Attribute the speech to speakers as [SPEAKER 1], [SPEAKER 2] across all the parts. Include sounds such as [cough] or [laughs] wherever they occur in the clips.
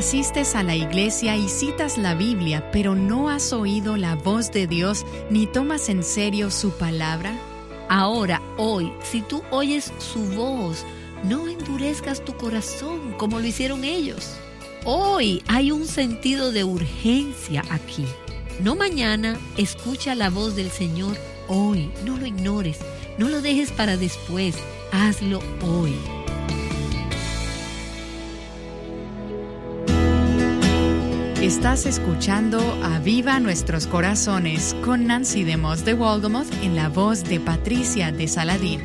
[SPEAKER 1] asistes a la iglesia y citas la Biblia, pero no has oído la voz de Dios ni tomas en serio su palabra?
[SPEAKER 2] Ahora, hoy, si tú oyes su voz, no endurezcas tu corazón como lo hicieron ellos. Hoy hay un sentido de urgencia aquí. No mañana, escucha la voz del Señor hoy. No lo ignores, no lo dejes para después, hazlo hoy.
[SPEAKER 1] Estás escuchando a Viva Nuestros Corazones con Nancy de Moss de Walgamoth en la voz de Patricia de Saladín.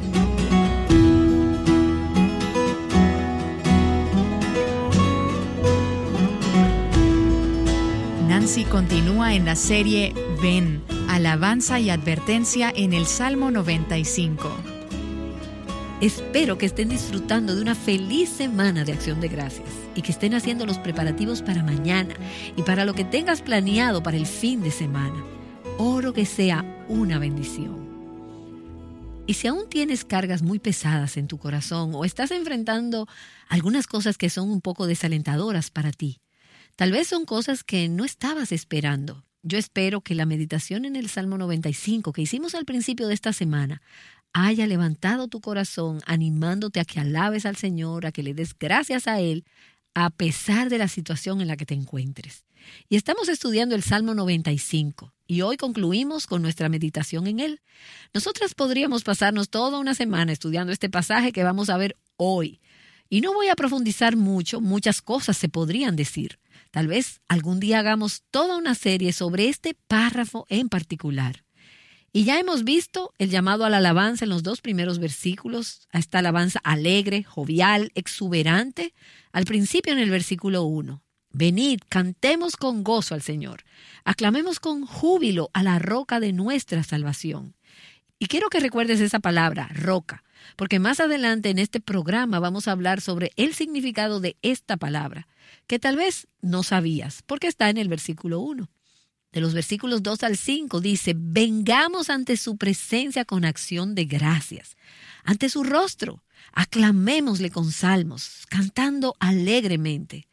[SPEAKER 1] Nancy continúa en la serie Ven, alabanza y advertencia en el Salmo 95.
[SPEAKER 2] Espero que estén disfrutando de una feliz semana de acción de gracias y que estén haciendo los preparativos para mañana y para lo que tengas planeado para el fin de semana. Oro que sea una bendición. Y si aún tienes cargas muy pesadas en tu corazón o estás enfrentando algunas cosas que son un poco desalentadoras para ti, tal vez son cosas que no estabas esperando. Yo espero que la meditación en el Salmo 95 que hicimos al principio de esta semana haya levantado tu corazón, animándote a que alabes al Señor, a que le des gracias a Él, a pesar de la situación en la que te encuentres. Y estamos estudiando el Salmo 95 y hoy concluimos con nuestra meditación en él. Nosotras podríamos pasarnos toda una semana estudiando este pasaje que vamos a ver hoy. Y no voy a profundizar mucho, muchas cosas se podrían decir. Tal vez algún día hagamos toda una serie sobre este párrafo en particular. Y ya hemos visto el llamado a la alabanza en los dos primeros versículos, a esta alabanza alegre, jovial, exuberante, al principio en el versículo 1. Venid, cantemos con gozo al Señor, aclamemos con júbilo a la roca de nuestra salvación. Y quiero que recuerdes esa palabra, roca, porque más adelante en este programa vamos a hablar sobre el significado de esta palabra, que tal vez no sabías, porque está en el versículo 1 de los versículos 2 al 5 dice, vengamos ante su presencia con acción de gracias, ante su rostro, aclamémosle con salmos, cantando alegremente.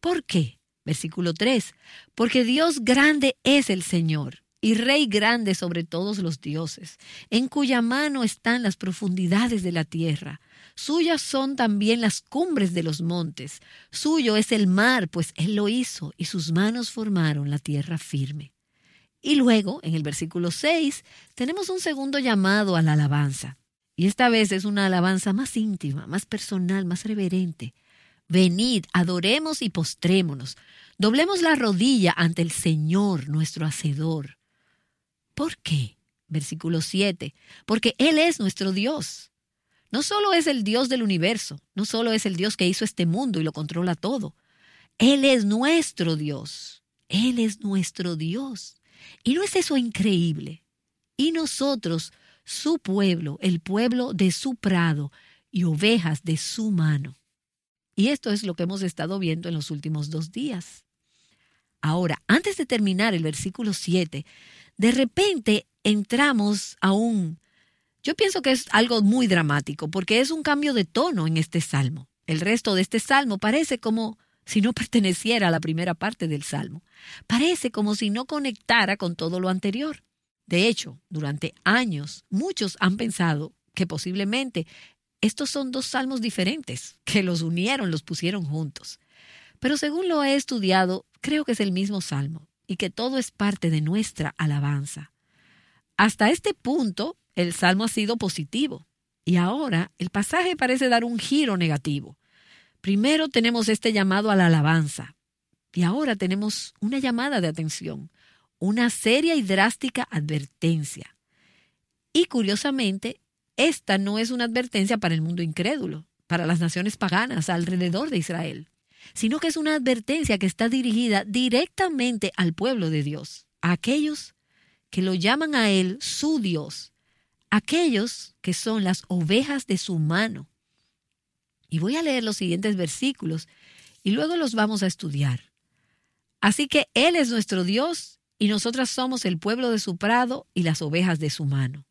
[SPEAKER 2] ¿Por qué? Versículo 3, porque Dios grande es el Señor y Rey grande sobre todos los dioses, en cuya mano están las profundidades de la tierra. Suyas son también las cumbres de los montes. Suyo es el mar, pues Él lo hizo, y sus manos formaron la tierra firme. Y luego, en el versículo 6, tenemos un segundo llamado a la alabanza. Y esta vez es una alabanza más íntima, más personal, más reverente. Venid, adoremos y postrémonos. Doblemos la rodilla ante el Señor, nuestro Hacedor. ¿Por qué? Versículo 7. Porque Él es nuestro Dios. No solo es el Dios del universo, no solo es el Dios que hizo este mundo y lo controla todo. Él es nuestro Dios. Él es nuestro Dios. ¿Y no es eso increíble? Y nosotros, su pueblo, el pueblo de su prado y ovejas de su mano. Y esto es lo que hemos estado viendo en los últimos dos días. Ahora, antes de terminar el versículo 7, de repente entramos a un yo pienso que es algo muy dramático porque es un cambio de tono en este salmo. El resto de este salmo parece como si no [laughs] perteneciera a la primera parte del salmo. Parece como si no conectara con todo lo anterior. De hecho, durante años muchos han pensado que posiblemente estos son dos salmos diferentes, que los unieron, los pusieron juntos. Pero según lo he estudiado, creo que es el mismo salmo y que todo es parte de nuestra alabanza. Hasta este punto, el salmo ha sido positivo. Y ahora el pasaje parece dar un giro negativo. Primero tenemos este llamado a la alabanza. Y ahora tenemos una llamada de atención, una seria y drástica advertencia. Y curiosamente, esta no es una advertencia para el mundo incrédulo, para las naciones paganas alrededor de Israel, sino que es una advertencia que está dirigida directamente al pueblo de Dios, a aquellos que lo llaman a Él su Dios, aquellos que son las ovejas de su mano. Y voy a leer los siguientes versículos y luego los vamos a estudiar. Así que Él es nuestro Dios y nosotras somos el pueblo de su prado y las ovejas de su mano.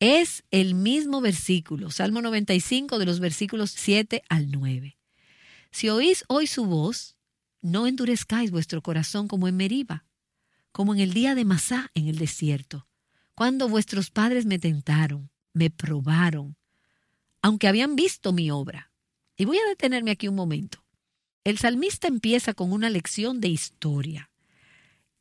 [SPEAKER 2] Es el mismo versículo, Salmo 95 de los versículos 7 al 9. Si oís hoy su voz, no endurezcáis vuestro corazón como en Meriba, como en el día de Masá en el desierto, cuando vuestros padres me tentaron, me probaron, aunque habían visto mi obra. Y voy a detenerme aquí un momento. El salmista empieza con una lección de historia.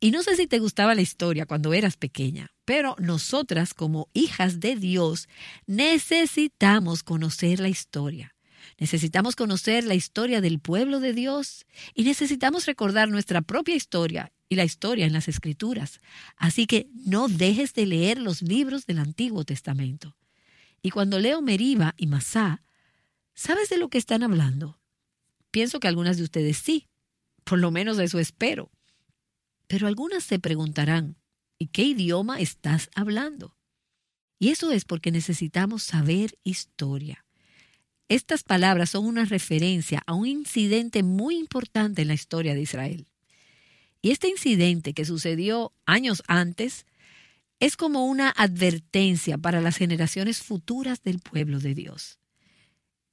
[SPEAKER 2] Y no sé si te gustaba la historia cuando eras pequeña, pero nosotras como hijas de Dios necesitamos conocer la historia. Necesitamos conocer la historia del pueblo de Dios y necesitamos recordar nuestra propia historia y la historia en las escrituras. Así que no dejes de leer los libros del Antiguo Testamento. Y cuando leo Meriba y Masá, ¿sabes de lo que están hablando? Pienso que algunas de ustedes sí, por lo menos eso espero. Pero algunas se preguntarán, ¿y qué idioma estás hablando? Y eso es porque necesitamos saber historia. Estas palabras son una referencia a un incidente muy importante en la historia de Israel. Y este incidente que sucedió años antes es como una advertencia para las generaciones futuras del pueblo de Dios.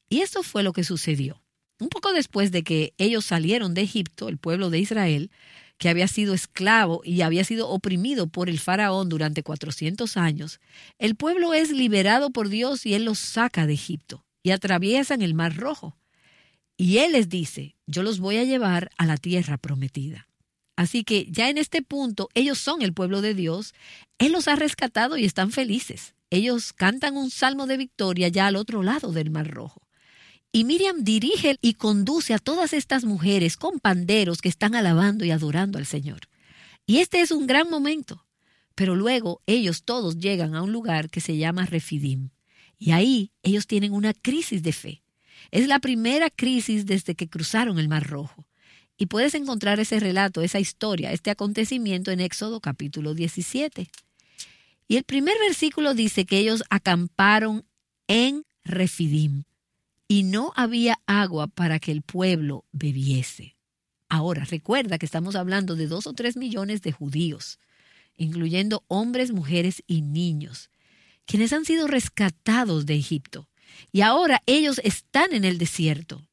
[SPEAKER 2] Y eso fue lo que sucedió. Un poco después de que ellos salieron de Egipto, el pueblo de Israel, que había sido esclavo y había sido oprimido por el faraón durante 400 años, el pueblo es liberado por Dios y él los saca de Egipto y atraviesan el Mar Rojo. Y Él les dice, yo los voy a llevar a la tierra prometida. Así que ya en este punto ellos son el pueblo de Dios, Él los ha rescatado y están felices. Ellos cantan un salmo de victoria ya al otro lado del Mar Rojo. Y Miriam dirige y conduce a todas estas mujeres con panderos que están alabando y adorando al Señor. Y este es un gran momento. Pero luego ellos todos llegan a un lugar que se llama Refidim. Y ahí ellos tienen una crisis de fe. Es la primera crisis desde que cruzaron el Mar Rojo. Y puedes encontrar ese relato, esa historia, este acontecimiento en Éxodo capítulo 17. Y el primer versículo dice que ellos acamparon en Refidim y no había agua para que el pueblo bebiese. Ahora, recuerda que estamos hablando de dos o tres millones de judíos, incluyendo hombres, mujeres y niños quienes han sido rescatados de Egipto. Y ahora ellos están en el desierto.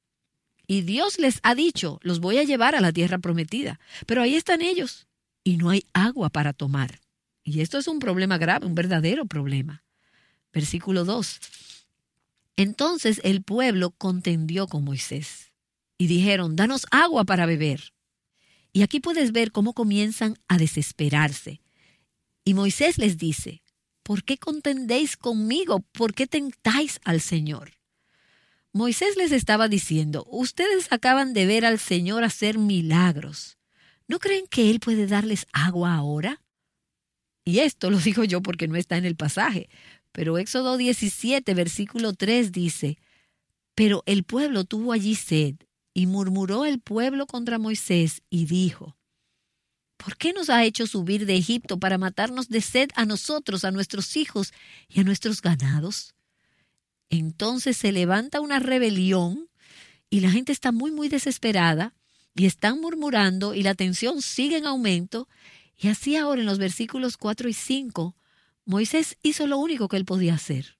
[SPEAKER 2] Y Dios les ha dicho, los voy a llevar a la tierra prometida. Pero ahí están ellos. Y no hay agua para tomar. Y esto es un problema grave, un verdadero problema. Versículo 2. Entonces el pueblo contendió con Moisés. Y dijeron, danos agua para beber. Y aquí puedes ver cómo comienzan a desesperarse. Y Moisés les dice, ¿por qué contendéis conmigo? ¿Por qué tentáis al Señor? Moisés les estaba diciendo, ustedes acaban de ver al Señor hacer milagros. ¿No creen que Él puede darles agua ahora? Y esto lo digo yo porque no está en el pasaje, pero Éxodo 17, versículo 3 dice, Pero el pueblo tuvo allí sed, y murmuró el pueblo contra Moisés, y dijo, ¿Por qué nos ha hecho subir de Egipto para matarnos de sed a nosotros, a nuestros hijos y a nuestros ganados? Entonces se levanta una rebelión y la gente está muy, muy desesperada y están murmurando y la tensión sigue en aumento. Y así ahora en los versículos 4 y 5, Moisés hizo lo único que él podía hacer.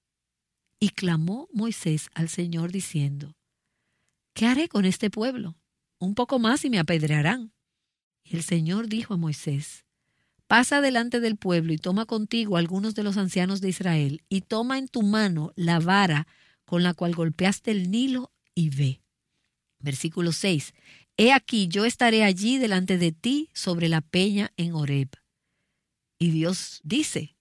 [SPEAKER 2] Y clamó Moisés al Señor diciendo, ¿qué haré con este pueblo? Un poco más y me apedrearán. Y el Señor dijo a Moisés, Pasa delante del pueblo y toma contigo algunos de los ancianos de Israel, y toma en tu mano la vara con la cual golpeaste el Nilo, y ve. Versículo 6. He aquí, yo estaré allí delante de ti sobre la peña en Horeb. Y Dios dice,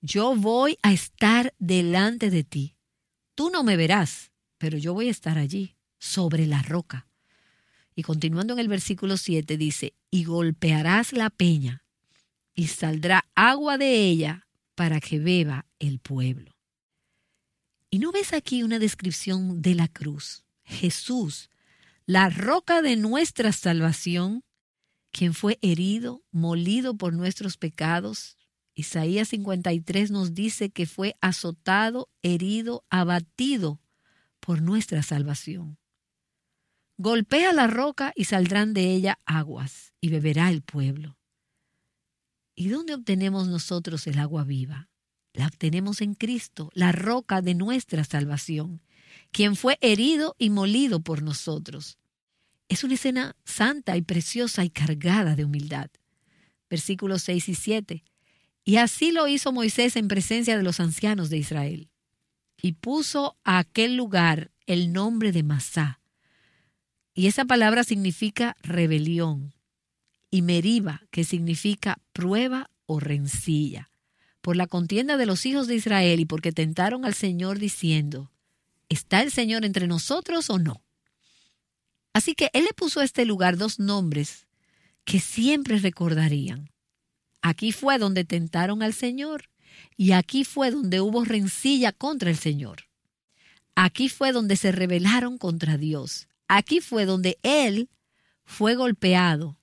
[SPEAKER 2] yo voy a estar delante de ti. Tú no me verás, pero yo voy a estar allí, sobre la roca. Y continuando en el versículo 7 dice, y golpearás la peña, y saldrá agua de ella para que beba el pueblo. ¿Y no ves aquí una descripción de la cruz? Jesús, la roca de nuestra salvación, quien fue herido, molido por nuestros pecados. Isaías 53 nos dice que fue azotado, herido, abatido por nuestra salvación. Golpea la roca y saldrán de ella aguas, y beberá el pueblo. ¿Y dónde obtenemos nosotros el agua viva? La obtenemos en Cristo, la roca de nuestra salvación, quien fue herido y molido por nosotros. Es una escena santa y preciosa y cargada de humildad. Versículos 6 y 7. Y así lo hizo Moisés en presencia de los ancianos de Israel. Y puso a aquel lugar el nombre de Masá. Y esa palabra significa rebelión. Y Meriba, que significa prueba o rencilla. Por la contienda de los hijos de Israel y porque tentaron al Señor diciendo, ¿está el Señor entre nosotros o no? Así que él le puso a este lugar dos nombres que siempre recordarían. Aquí fue donde tentaron al Señor y aquí fue donde hubo rencilla contra el Señor. Aquí fue donde se rebelaron contra Dios. Aquí fue donde Él fue golpeado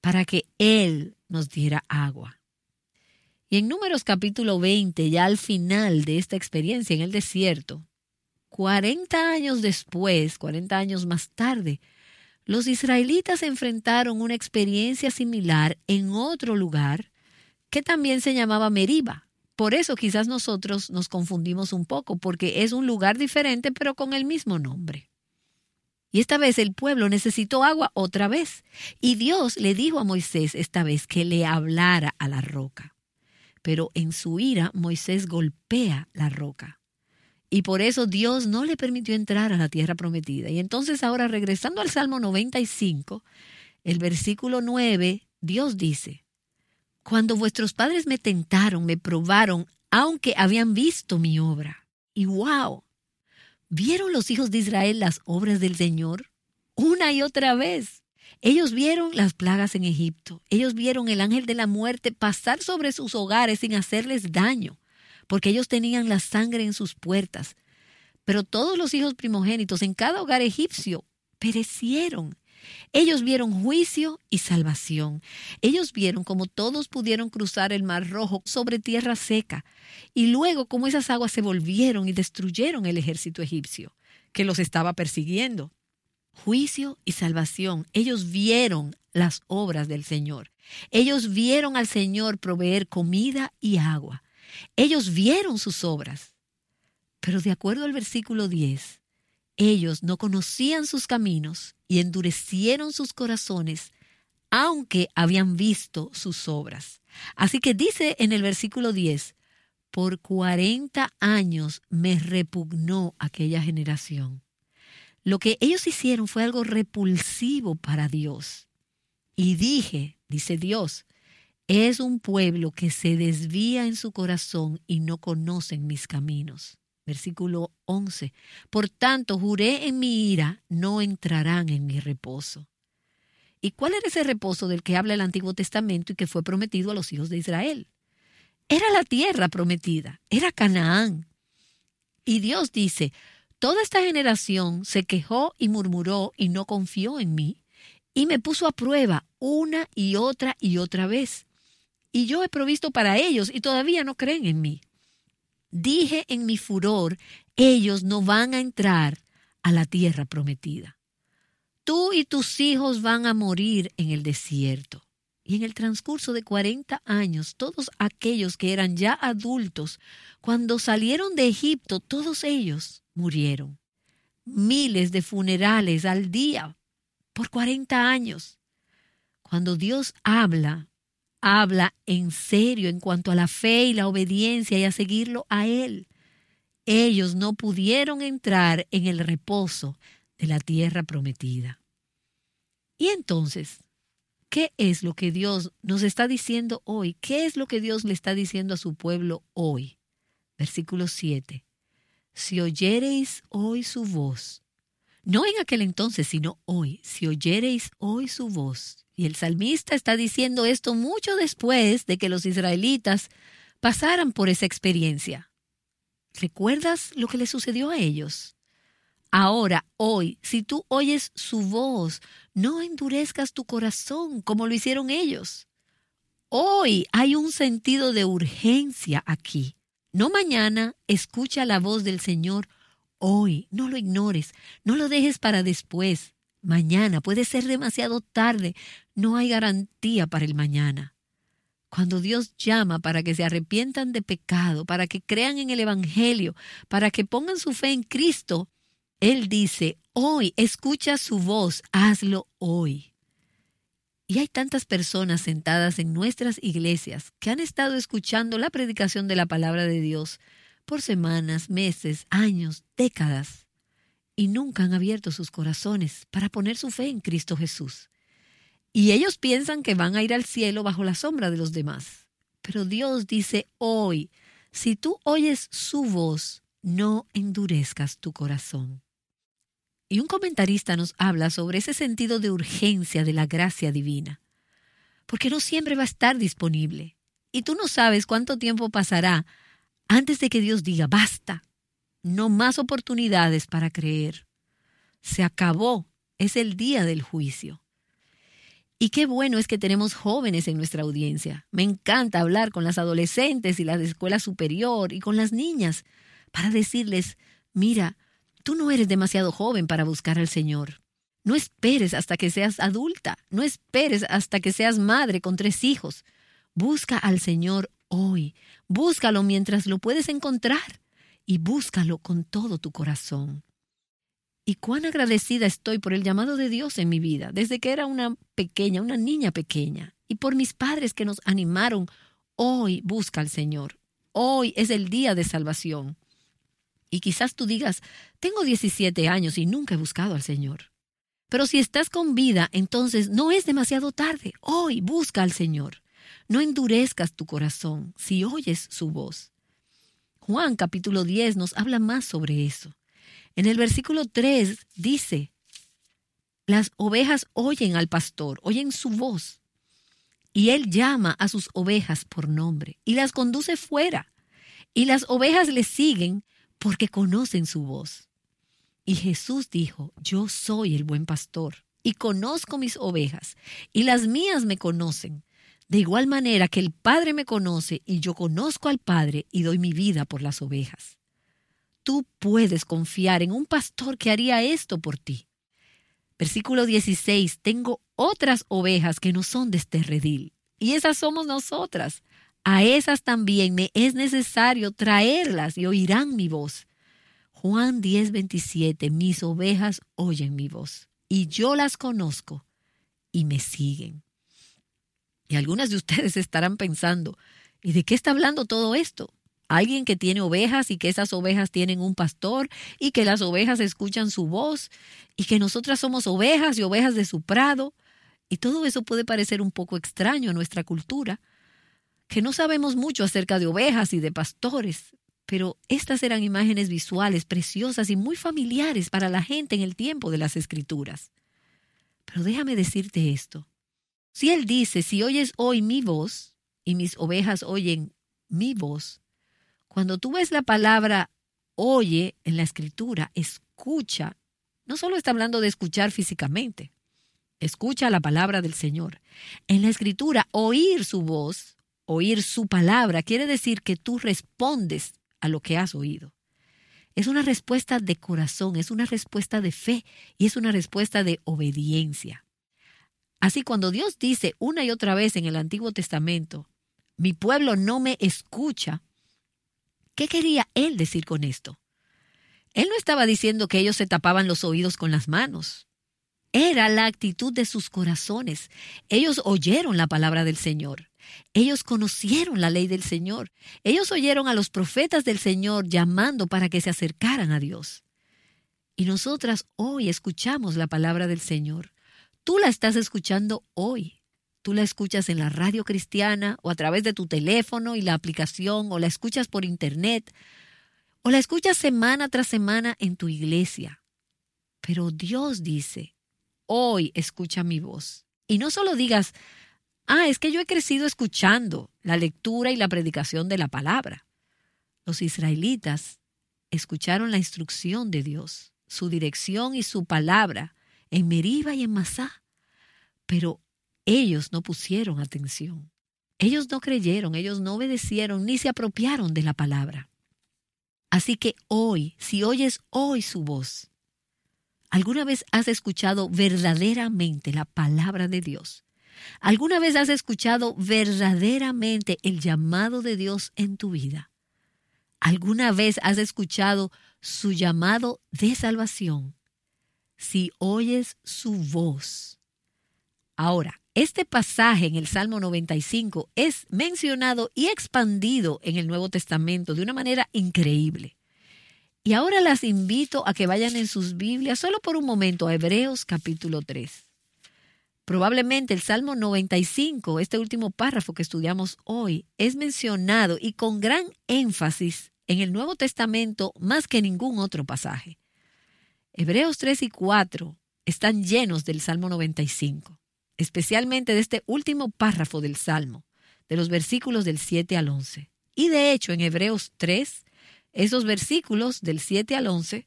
[SPEAKER 2] para que Él nos diera agua. Y en Números capítulo 20, ya al final de esta experiencia en el desierto, 40 años después, 40 años más tarde, los israelitas enfrentaron una experiencia similar en otro lugar que también se llamaba Meriba. Por eso quizás nosotros nos confundimos un poco, porque es un lugar diferente pero con el mismo nombre. Y esta vez el pueblo necesitó agua otra vez. Y Dios le dijo a Moisés esta vez que le hablara a la roca. Pero en su ira Moisés golpea la roca. Y por eso Dios no le permitió entrar a la tierra prometida. Y entonces ahora regresando al Salmo 95, el versículo 9, Dios dice, cuando vuestros padres me tentaron, me probaron, aunque habían visto mi obra. Y wow, ¿vieron los hijos de Israel las obras del Señor? Una y otra vez. Ellos vieron las plagas en Egipto. Ellos vieron el ángel de la muerte pasar sobre sus hogares sin hacerles daño, porque ellos tenían la sangre en sus puertas. Pero todos los hijos primogénitos en cada hogar egipcio perecieron. Ellos vieron juicio y salvación. Ellos vieron cómo todos pudieron cruzar el mar rojo sobre tierra seca, y luego cómo esas aguas se volvieron y destruyeron el ejército egipcio, que los estaba persiguiendo. Juicio y salvación. Ellos vieron las obras del Señor. Ellos vieron al Señor proveer comida y agua. Ellos vieron sus obras. Pero de acuerdo al versículo 10, ellos no conocían sus caminos y endurecieron sus corazones, aunque habían visto sus obras. Así que dice en el versículo 10, por cuarenta años me repugnó aquella generación. Lo que ellos hicieron fue algo repulsivo para Dios. Y dije, dice Dios, es un pueblo que se desvía en su corazón y no conocen mis caminos. Versículo 11. Por tanto, juré en mi ira, no entrarán en mi reposo. ¿Y cuál era ese reposo del que habla el Antiguo Testamento y que fue prometido a los hijos de Israel? Era la tierra prometida, era Canaán. Y Dios dice, toda esta generación se quejó y murmuró y no confió en mí, y me puso a prueba una y otra y otra vez. Y yo he provisto para ellos y todavía no creen en mí. Dije en mi furor, ellos no van a entrar a la tierra prometida. Tú y tus hijos van a morir en el desierto. Y en el transcurso de cuarenta años, todos aquellos que eran ya adultos, cuando salieron de Egipto, todos ellos murieron. Miles de funerales al día por cuarenta años. Cuando Dios habla, habla en serio en cuanto a la fe y la obediencia y a seguirlo a Él. Ellos no pudieron entrar en el reposo de la tierra prometida. Y entonces, ¿qué es lo que Dios nos está diciendo hoy? ¿Qué es lo que Dios le está diciendo a su pueblo hoy? Versículo 7. Si oyereis hoy su voz, no en aquel entonces, sino hoy, si oyereis hoy su voz, y el salmista está diciendo esto mucho después de que los israelitas pasaran por esa experiencia. ¿Recuerdas lo que le sucedió a ellos? Ahora, hoy, si tú oyes su voz, no endurezcas tu corazón como lo hicieron ellos. Hoy hay un sentido de urgencia aquí. No mañana, escucha la voz del Señor hoy. No lo ignores, no lo dejes para después. Mañana puede ser demasiado tarde. No hay garantía para el mañana. Cuando Dios llama para que se arrepientan de pecado, para que crean en el Evangelio, para que pongan su fe en Cristo, Él dice, hoy, escucha su voz, hazlo hoy. Y hay tantas personas sentadas en nuestras iglesias que han estado escuchando la predicación de la palabra de Dios por semanas, meses, años, décadas, y nunca han abierto sus corazones para poner su fe en Cristo Jesús. Y ellos piensan que van a ir al cielo bajo la sombra de los demás. Pero Dios dice hoy, si tú oyes su voz, no endurezcas tu corazón. Y un comentarista nos habla sobre ese sentido de urgencia de la gracia divina, porque no siempre va a estar disponible. Y tú no sabes cuánto tiempo pasará antes de que Dios diga, basta, no más oportunidades para creer. Se acabó, es el día del juicio. Y qué bueno es que tenemos jóvenes en nuestra audiencia. Me encanta hablar con las adolescentes y las de escuela superior y con las niñas para decirles, mira, tú no eres demasiado joven para buscar al Señor. No esperes hasta que seas adulta, no esperes hasta que seas madre con tres hijos. Busca al Señor hoy, búscalo mientras lo puedes encontrar y búscalo con todo tu corazón y cuán agradecida estoy por el llamado de Dios en mi vida, desde que era una pequeña, una niña pequeña, y por mis padres que nos animaron. Hoy busca al Señor. Hoy es el día de salvación. Y quizás tú digas, tengo 17 años y nunca he buscado al Señor. Pero si estás con vida, entonces no es demasiado tarde. Hoy busca al Señor. No endurezcas tu corazón si oyes su voz. Juan capítulo 10 nos habla más sobre eso. En el versículo 3 dice, las ovejas oyen al pastor, oyen su voz, y él llama a sus ovejas por nombre y las conduce fuera, y las ovejas le siguen porque conocen su voz. Y Jesús dijo, yo soy el buen pastor, y conozco mis ovejas, y las mías me conocen, de igual manera que el Padre me conoce, y yo conozco al Padre, y doy mi vida por las ovejas tú puedes confiar en un pastor que haría esto por ti. Versículo 16, tengo otras ovejas que no son de este redil, y esas somos nosotras. A esas también me es necesario traerlas y oirán mi voz. Juan 10, 27, mis ovejas oyen mi voz, y yo las conozco, y me siguen. Y algunas de ustedes [laughs] estarán pensando, ¿y de qué está hablando todo esto? alguien que tiene ovejas y que esas ovejas tienen un pastor y que las ovejas escuchan su voz y que nosotras somos ovejas y ovejas de su prado. Y todo eso puede parecer un poco extraño a nuestra cultura, que no sabemos mucho acerca de ovejas y de pastores, pero estas eran imágenes visuales preciosas y muy familiares para la gente en el tiempo de las escrituras. Pero déjame decirte esto. Si Él dice, si oyes hoy mi voz, y mis ovejas oyen mi voz, cuando tú ves la palabra oye en la escritura, escucha, no solo está hablando de escuchar físicamente, escucha la palabra del Señor. En la escritura, oír su voz, oír su palabra, quiere decir que tú respondes a lo que has oído. Es una respuesta de corazón, es una respuesta de fe y es una respuesta de obediencia. Así cuando Dios dice una y otra vez en el Antiguo Testamento, mi pueblo no me escucha, ¿Qué quería él decir con esto? Él no estaba diciendo que ellos se tapaban los oídos con las manos. Era la actitud de sus corazones. Ellos oyeron la palabra del Señor. Ellos conocieron la ley del Señor. Ellos oyeron a los profetas del Señor llamando para que se acercaran a Dios. Y nosotras hoy escuchamos la palabra del Señor. Tú la estás escuchando hoy. Tú la escuchas en la radio cristiana o a través de tu teléfono y la aplicación o la escuchas por internet o la escuchas semana tras semana en tu iglesia. Pero Dios dice, hoy escucha mi voz. Y no solo digas, ah, es que yo he crecido escuchando la lectura y la predicación de la palabra. Los israelitas escucharon la instrucción de Dios, su dirección y su palabra en Meriba y en Masá. Pero ellos no pusieron atención. Ellos no creyeron, ellos no obedecieron ni se apropiaron de la palabra. Así que hoy, si oyes hoy su voz, ¿alguna vez has escuchado verdaderamente la palabra de Dios? ¿Alguna vez has escuchado verdaderamente el llamado de Dios en tu vida? ¿Alguna vez has escuchado su llamado de salvación? Si oyes su voz. Ahora, este pasaje en el Salmo 95 es mencionado y expandido en el Nuevo Testamento de una manera increíble. Y ahora las invito a que vayan en sus Biblias solo por un momento a Hebreos capítulo 3. Probablemente el Salmo 95, este último párrafo que estudiamos hoy, es mencionado y con gran énfasis en el Nuevo Testamento más que ningún otro pasaje. Hebreos 3 y 4 están llenos del Salmo 95, especialmente de este último párrafo del Salmo, de los versículos del 7 al 11. Y de hecho en Hebreos 3 esos versículos del 7 al 11,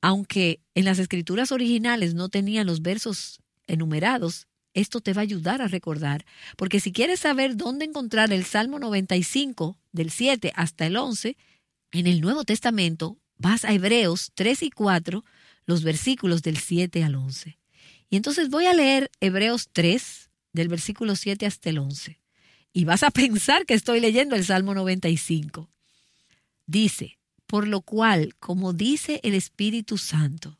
[SPEAKER 2] aunque en las escrituras originales no tenían los versos enumerados, esto te va a ayudar a recordar, porque si quieres saber dónde encontrar el Salmo 95 del 7 hasta el 11, en el Nuevo Testamento vas a Hebreos 3 y 4, los versículos del 7 al 11. Y entonces voy a leer Hebreos 3 del versículo 7 hasta el 11. Y vas a pensar que estoy leyendo el Salmo 95. Dice, por lo cual, como dice el Espíritu Santo,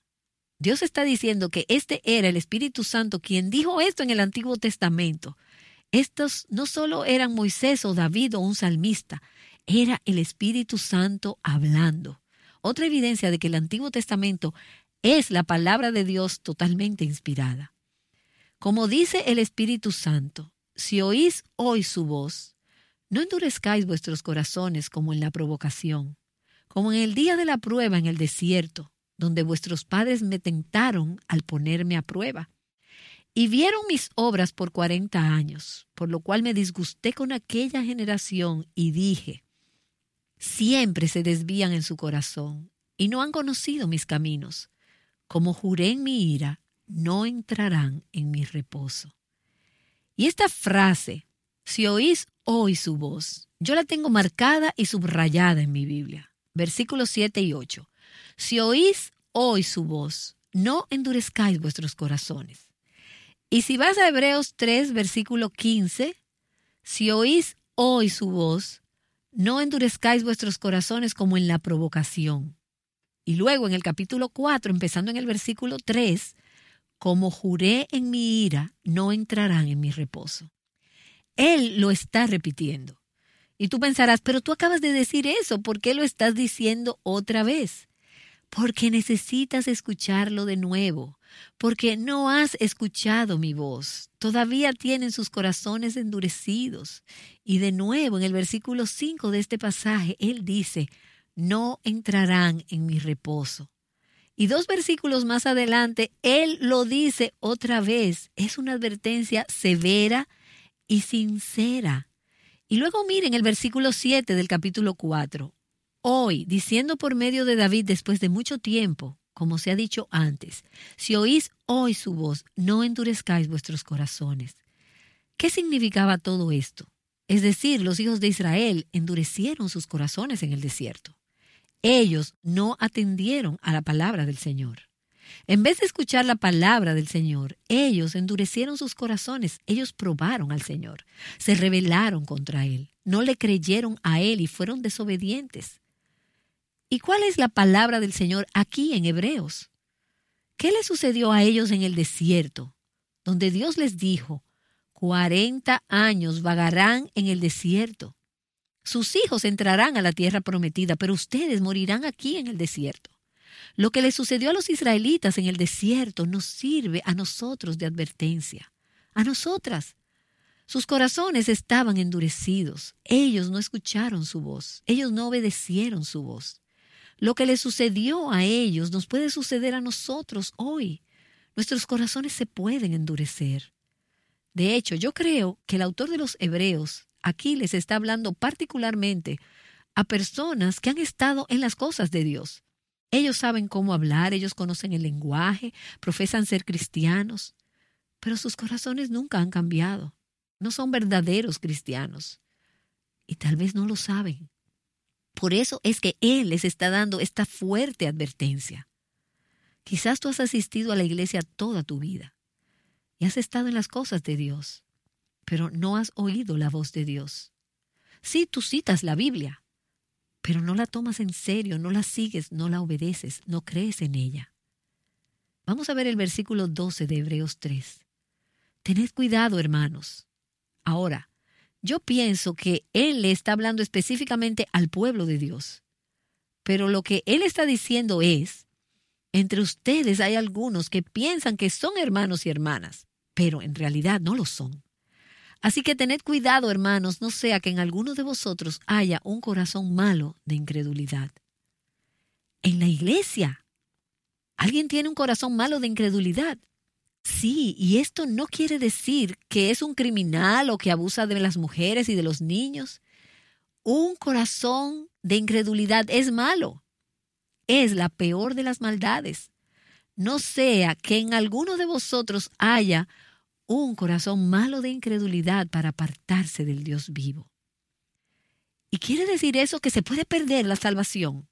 [SPEAKER 2] Dios está diciendo que este era el Espíritu Santo quien dijo esto en el Antiguo Testamento. Estos no solo eran Moisés o David o un salmista, era el Espíritu Santo hablando. Otra evidencia de que el Antiguo Testamento es la palabra de Dios totalmente inspirada. Como dice el Espíritu Santo, si oís hoy su voz, no endurezcáis vuestros corazones como en la provocación, como en el día de la prueba en el desierto, donde vuestros padres me tentaron al ponerme a prueba. Y vieron mis obras por cuarenta años, por lo cual me disgusté con aquella generación y dije, siempre se desvían en su corazón y no han conocido mis caminos. Como juré en mi ira, no entrarán en mi reposo. Y esta frase, si oís hoy su voz. Yo la tengo marcada y subrayada en mi Biblia. Versículos 7 y 8. Si oís hoy su voz, no endurezcáis vuestros corazones. Y si vas a Hebreos 3, versículo 15, si oís hoy su voz, no endurezcáis vuestros corazones como en la provocación. Y luego en el capítulo 4, empezando en el versículo 3, como juré en mi ira, no entrarán en mi reposo. Él lo está repitiendo. Y tú pensarás, pero tú acabas de decir eso, ¿por qué lo estás diciendo otra vez? Porque necesitas escucharlo de nuevo, porque no has escuchado mi voz, todavía tienen sus corazones endurecidos. Y de nuevo, en el versículo 5 de este pasaje, Él dice, no entrarán en mi reposo. Y dos versículos más adelante, Él lo dice otra vez. Es una advertencia severa y sincera. Y luego miren el versículo 7 del capítulo 4. Hoy, diciendo por medio de David después de mucho tiempo, como se ha dicho antes, si oís hoy su voz, no endurezcáis vuestros corazones. ¿Qué significaba todo esto? Es decir, los hijos de Israel endurecieron sus corazones en el desierto. Ellos no atendieron a la palabra del Señor. En vez de escuchar la palabra del Señor, ellos endurecieron sus corazones, ellos probaron al Señor, se rebelaron contra Él, no le creyeron a Él y fueron desobedientes. ¿Y cuál es la palabra del Señor aquí en Hebreos? ¿Qué le sucedió a ellos en el desierto, donde Dios les dijo, cuarenta años vagarán en el desierto? Sus hijos entrarán a la tierra prometida, pero ustedes morirán aquí en el desierto. Lo que le sucedió a los israelitas en el desierto nos sirve a nosotros de advertencia, a nosotras. Sus corazones estaban endurecidos, ellos no escucharon su voz, ellos no obedecieron su voz. Lo que le sucedió a ellos nos puede suceder a nosotros hoy. Nuestros corazones se pueden endurecer. De hecho, yo creo que el autor de los Hebreos aquí les está hablando particularmente a personas que han estado en las cosas de Dios, ellos saben cómo hablar, ellos conocen el lenguaje, profesan ser cristianos, pero sus corazones nunca han cambiado. No son verdaderos cristianos. Y tal vez no lo saben. Por eso es que Él les está dando esta fuerte advertencia. Quizás tú has asistido a la iglesia toda tu vida y has estado en las cosas de Dios, pero no has oído la voz de Dios. Sí, tú citas la Biblia, pero no la tomas en serio, no la sigues, no la obedeces, no crees en ella. Vamos a ver el versículo 12 de Hebreos 3. Tened cuidado, hermanos. Ahora, yo pienso que Él le está hablando específicamente al pueblo de Dios. Pero lo que Él está diciendo es, entre ustedes hay algunos que piensan que son hermanos y hermanas, pero en realidad no lo son. Así que tened cuidado, hermanos, no sea que en alguno de vosotros haya un corazón malo de incredulidad. En la iglesia, alguien tiene un corazón malo de incredulidad. Sí, y esto no quiere decir que es un criminal o que abusa de las mujeres y de los niños. Un corazón de incredulidad es malo. Es la peor de las maldades. No sea que en alguno de vosotros haya un corazón malo de incredulidad para apartarse del Dios vivo. ¿Y quiere decir eso que se puede perder la salvación?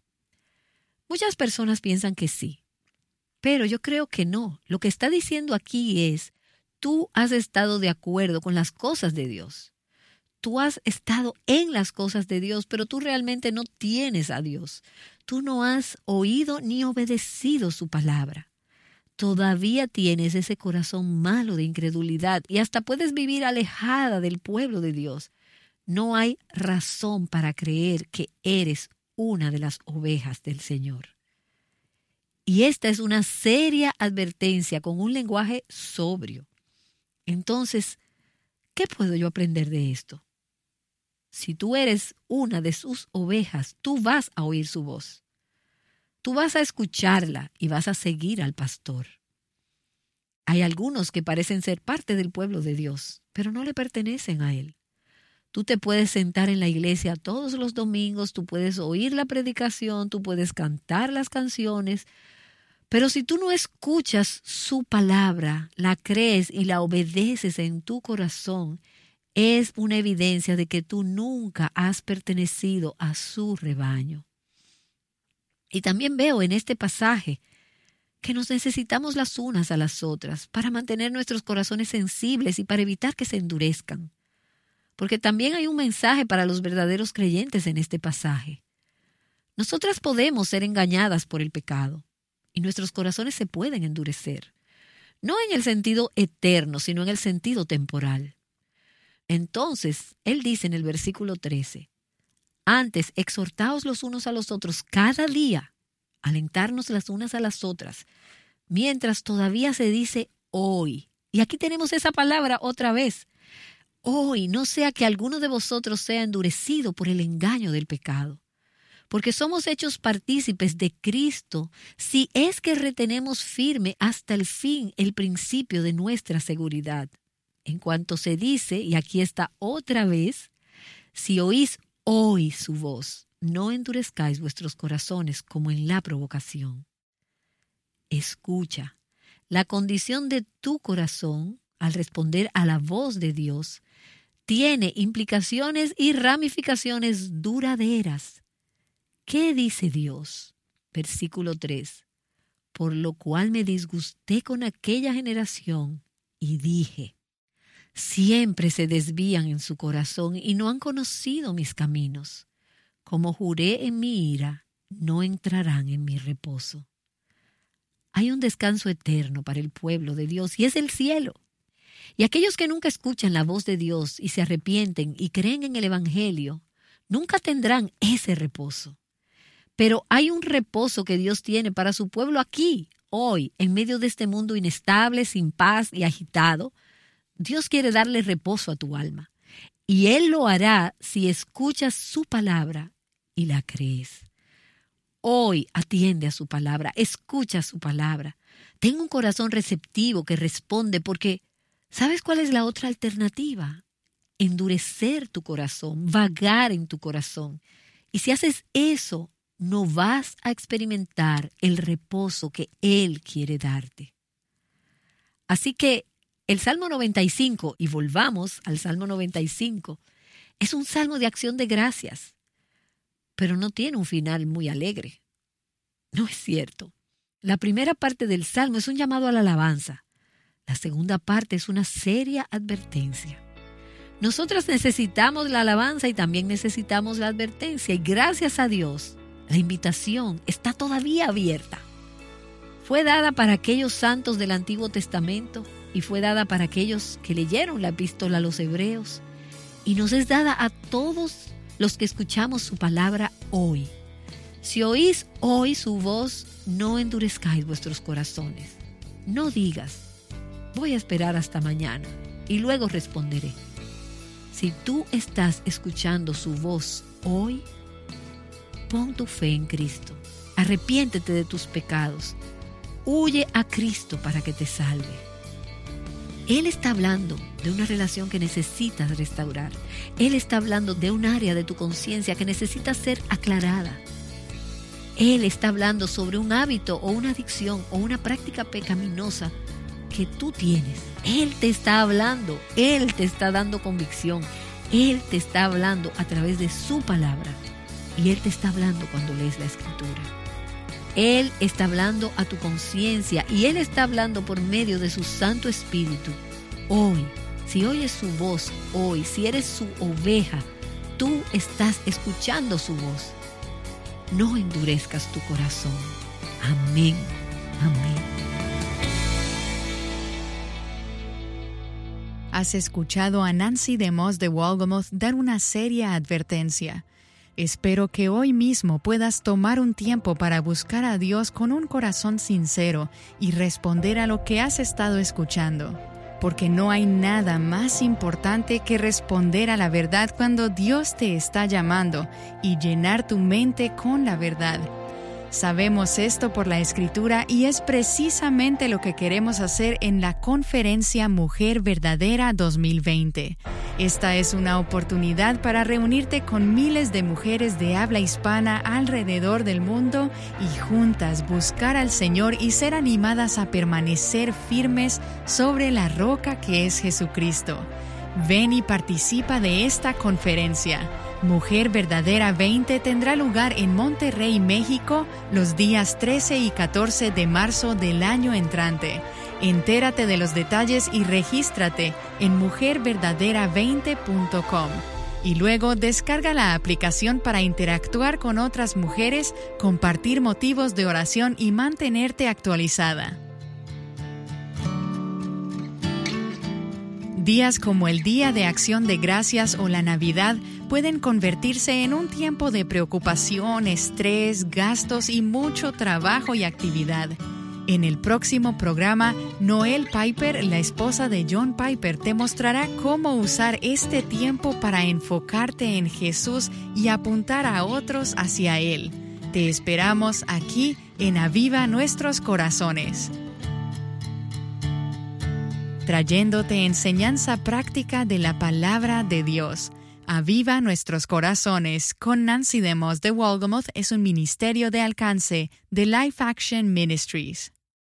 [SPEAKER 2] Muchas personas piensan que sí, pero yo creo que no. Lo que está diciendo aquí es, tú has estado de acuerdo con las cosas de Dios. Tú has estado en las cosas de Dios, pero tú realmente no tienes a Dios. Tú no has oído ni obedecido su palabra todavía tienes ese corazón malo de incredulidad y hasta puedes vivir alejada del pueblo de Dios, no hay razón para creer que eres una de las ovejas del Señor. Y esta es una seria advertencia con un lenguaje sobrio. Entonces, ¿qué puedo yo aprender de esto? Si tú eres una de sus ovejas, tú vas a oír su voz. Tú vas a escucharla y vas a seguir al pastor. Hay algunos que parecen ser parte del pueblo de Dios, pero no le pertenecen a Él. Tú te puedes sentar en la iglesia todos los domingos, tú puedes oír la predicación, tú puedes cantar las canciones, pero si tú no escuchas su palabra, la crees y la obedeces en tu corazón, es una evidencia de que tú nunca has pertenecido a su rebaño. Y también veo en este pasaje que nos necesitamos las unas a las otras para mantener nuestros corazones sensibles y para evitar que se endurezcan. Porque también hay un mensaje para los verdaderos creyentes en este pasaje. Nosotras podemos ser engañadas por el pecado y nuestros corazones se pueden endurecer, no en el sentido eterno, sino en el sentido temporal. Entonces, él dice en el versículo 13, antes, exhortaos los unos a los otros cada día, alentarnos las unas a las otras, mientras todavía se dice hoy. Y aquí tenemos esa palabra otra vez. Hoy no sea que alguno de vosotros sea endurecido por el engaño del pecado, porque somos hechos partícipes de Cristo si es que retenemos firme hasta el fin el principio de nuestra seguridad. En cuanto se dice, y aquí está otra vez, si oís hoy su voz, no endurezcáis vuestros corazones como en la provocación. Escucha, la condición de tu corazón al responder a la voz de Dios tiene implicaciones y ramificaciones duraderas. ¿Qué dice Dios? Versículo 3. Por lo cual me disgusté con aquella generación y dije, siempre se desvían en su corazón y no han conocido mis caminos. Como juré en mi ira, no entrarán en mi reposo. Hay un descanso eterno para el pueblo de Dios y es el cielo. Y aquellos que nunca escuchan la voz de Dios y se arrepienten y creen en el Evangelio, nunca tendrán ese reposo. Pero hay un reposo que Dios tiene para su pueblo aquí, hoy, en medio de este mundo inestable, sin paz y agitado, Dios quiere darle reposo a tu alma. Y Él lo hará si escuchas su palabra y la crees. Hoy atiende a su palabra, escucha su palabra. Ten un corazón receptivo que responde porque ¿sabes cuál es la otra alternativa? Endurecer tu corazón, vagar en tu corazón. Y si haces eso, no vas a experimentar el reposo que Él quiere darte. Así que el Salmo 95, y volvamos al Salmo 95, es un salmo de acción de gracias, pero no tiene un final muy alegre. No es cierto. La primera parte del salmo es un llamado a la alabanza. La segunda parte es una seria advertencia. Nosotras necesitamos la alabanza y también necesitamos la advertencia y gracias a Dios la invitación está todavía abierta. Fue dada para aquellos santos del Antiguo Testamento y fue dada para aquellos que leyeron la epístola a los hebreos y nos es dada a todos los que escuchamos su palabra hoy. Si oís hoy su voz, no endurezcáis vuestros corazones. No digas, voy a esperar hasta mañana y luego responderé. Si tú estás escuchando su voz hoy, pon tu fe en Cristo. Arrepiéntete de tus pecados. Huye a Cristo para que te salve. Él está hablando de una relación que necesitas restaurar. Él está hablando de un área de tu conciencia que necesita ser aclarada. Él está hablando sobre un hábito o una adicción o una práctica pecaminosa que tú tienes. Él te está hablando, Él te está dando convicción, Él te está hablando a través de su palabra y Él te está hablando cuando lees la escritura. Él está hablando a tu conciencia y Él está hablando por medio de su Santo Espíritu. Hoy, si oyes su voz, hoy, si eres su oveja, tú estás escuchando su voz. No endurezcas tu corazón. Amén. Amén.
[SPEAKER 1] Has escuchado a Nancy DeMoss de Walgamoth dar una seria advertencia. Espero que hoy mismo puedas tomar un tiempo para buscar a Dios con un corazón sincero y responder a lo que has estado escuchando, porque no hay nada más importante que responder a la verdad cuando Dios te está llamando y llenar tu mente con la verdad. Sabemos esto por la escritura y es precisamente lo que queremos hacer en la conferencia Mujer Verdadera 2020. Esta es una oportunidad para reunirte con miles de mujeres de habla hispana alrededor del mundo y juntas buscar al Señor y ser animadas a permanecer firmes sobre la roca que es Jesucristo. Ven y participa de esta conferencia. Mujer Verdadera 20 tendrá lugar en Monterrey, México, los días 13 y 14 de marzo del año entrante. Entérate de los detalles y regístrate en mujerverdadera20.com. Y luego descarga la aplicación para interactuar con otras mujeres, compartir motivos de oración y mantenerte actualizada. Días como el Día de Acción de Gracias o la Navidad pueden convertirse en un tiempo de preocupación, estrés, gastos y mucho trabajo y actividad. En el próximo programa, Noel Piper, la esposa de John Piper, te mostrará cómo usar este tiempo para enfocarte en Jesús y apuntar a otros hacia Él. Te esperamos aquí en Aviva Nuestros Corazones trayéndote enseñanza práctica de la palabra de Dios. Aviva nuestros corazones con Nancy Demos de Walgamoth es un ministerio de alcance de Life Action Ministries.